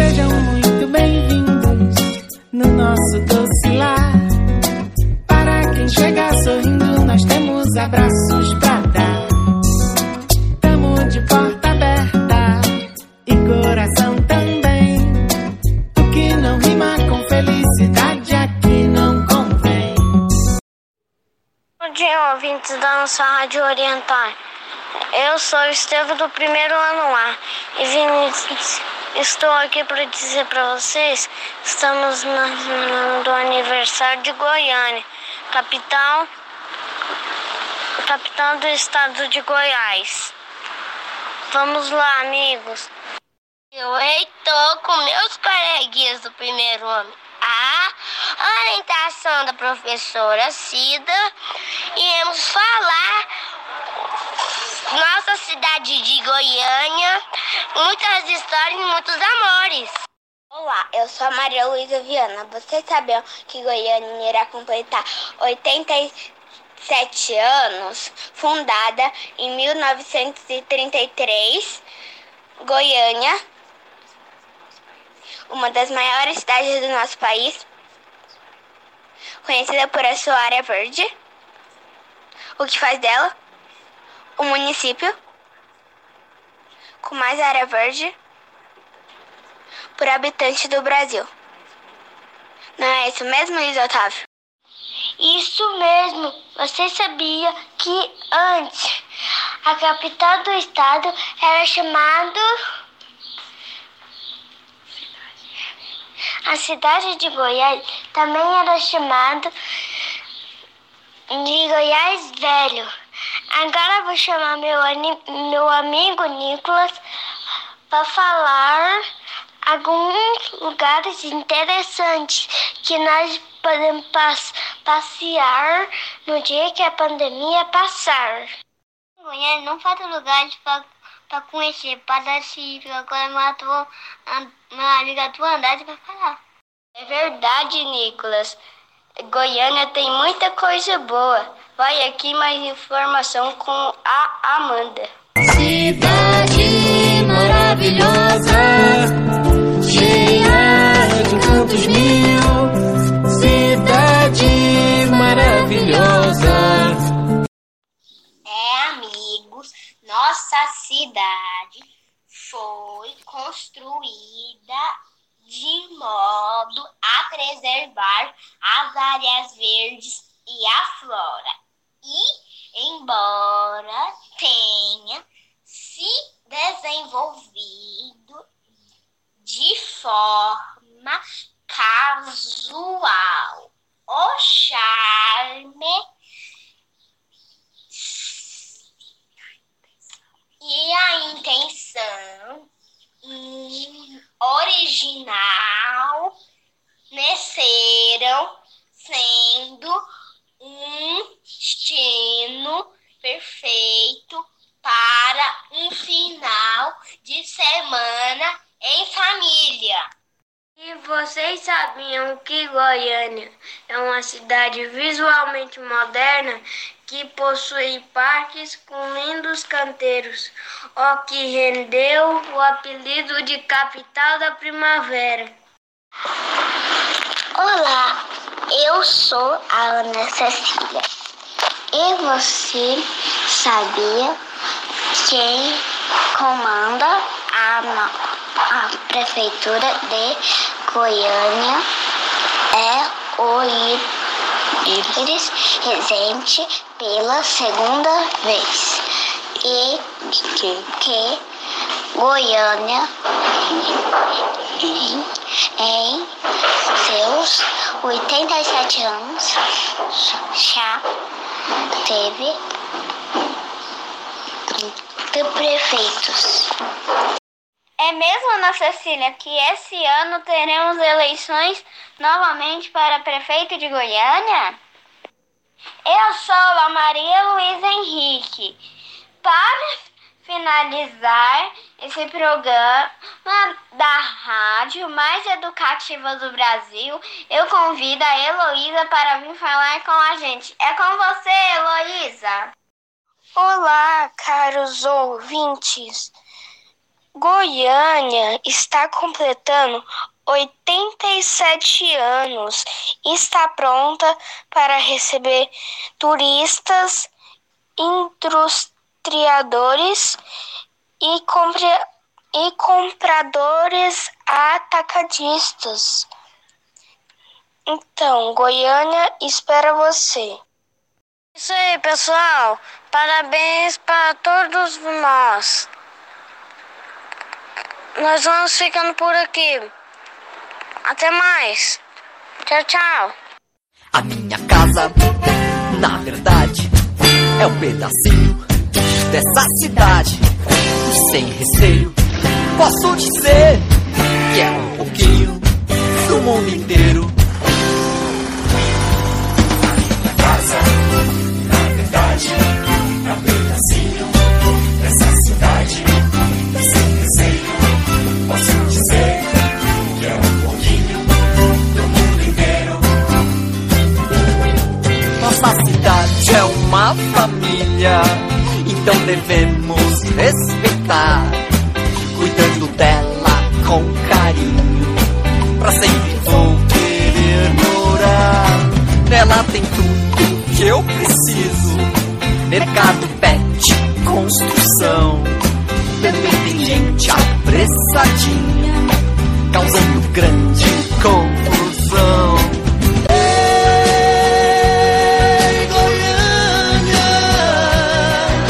Sejam muito bem-vindos no nosso doce lar. Para quem chega sorrindo, nós temos abraços pra dar. Tamo de porta aberta e coração também. O que não rima com felicidade aqui não convém. Bom dia, ouvintes da nossa Rádio Oriental. Eu sou o Estevam do primeiro ano lá e vim, estou aqui para dizer para vocês, estamos no, do aniversário de Goiânia, capital, capital do estado de Goiás. Vamos lá, amigos. Eu estou com meus coleguinhas do primeiro ano. A orientação da professora Cida, iremos falar nossa cidade de Goiânia, muitas histórias e muitos amores. Olá, eu sou a Maria Luísa Viana. Vocês sabiam que Goiânia irá completar 87 anos? Fundada em 1933, Goiânia, uma das maiores cidades do nosso país, conhecida por a sua área verde, o que faz dela o município com mais área verde por habitante do Brasil. Não é isso mesmo, Luiz Otávio? Isso mesmo. Você sabia que antes a capital do estado era chamada a cidade de Goiás também era chamada de Goiás Velho. Agora vou chamar meu, meu amigo Nicolas para falar alguns lugares interessantes que nós podemos passear no dia que a pandemia passar. Goiânia não falta lugares para conhecer, para dar cívico. Agora matou meu amigo tua andade para falar. É verdade, Nicolas. Goiânia tem muita coisa boa. Vai aqui mais informação com a Amanda. Cidade maravilhosa, cheia de cantos mil. Cidade maravilhosa. É, amigos, nossa cidade foi construída de modo a preservar as áreas verdes e a flora. E, embora tenha se desenvolvido de forma casual, o charme e a intenção original nasceram sendo um destino perfeito para um final de semana em família. E vocês sabiam que Goiânia é uma cidade visualmente moderna que possui parques com lindos canteiros, o que rendeu o apelido de capital da primavera. Olá, eu sou a Ana Cecília. E você sabia quem comanda a, a prefeitura de Goiânia? É o Iris Rezende pela segunda vez. E que, que Goiânia em, em seus 87 anos já teve 30 prefeitos. É mesmo, Ana Cecília, que esse ano teremos eleições novamente para prefeito de Goiânia? Eu sou a Maria Luísa Henrique. Para finalizar esse programa da rádio mais educativa do Brasil, eu convido a Heloísa para vir falar com a gente. É com você, Heloísa! Olá, caros ouvintes. Goiânia está completando 87 anos e está pronta para receber turistas, industriadores e, compra e compradores atacadistas. Então, Goiânia espera você. Isso aí, pessoal. Parabéns para todos nós. Nós vamos ficando por aqui. Até mais. Tchau, tchau. A minha casa, na verdade, é um pedacinho dessa cidade. E sem receio, posso dizer que é um pouquinho do mundo inteiro. Então devemos respeitar, cuidando dela com carinho. Pra sempre vou querer morar. Nela tem tudo que eu preciso: mercado, pet, construção. Também tem gente apressadinha, causando grande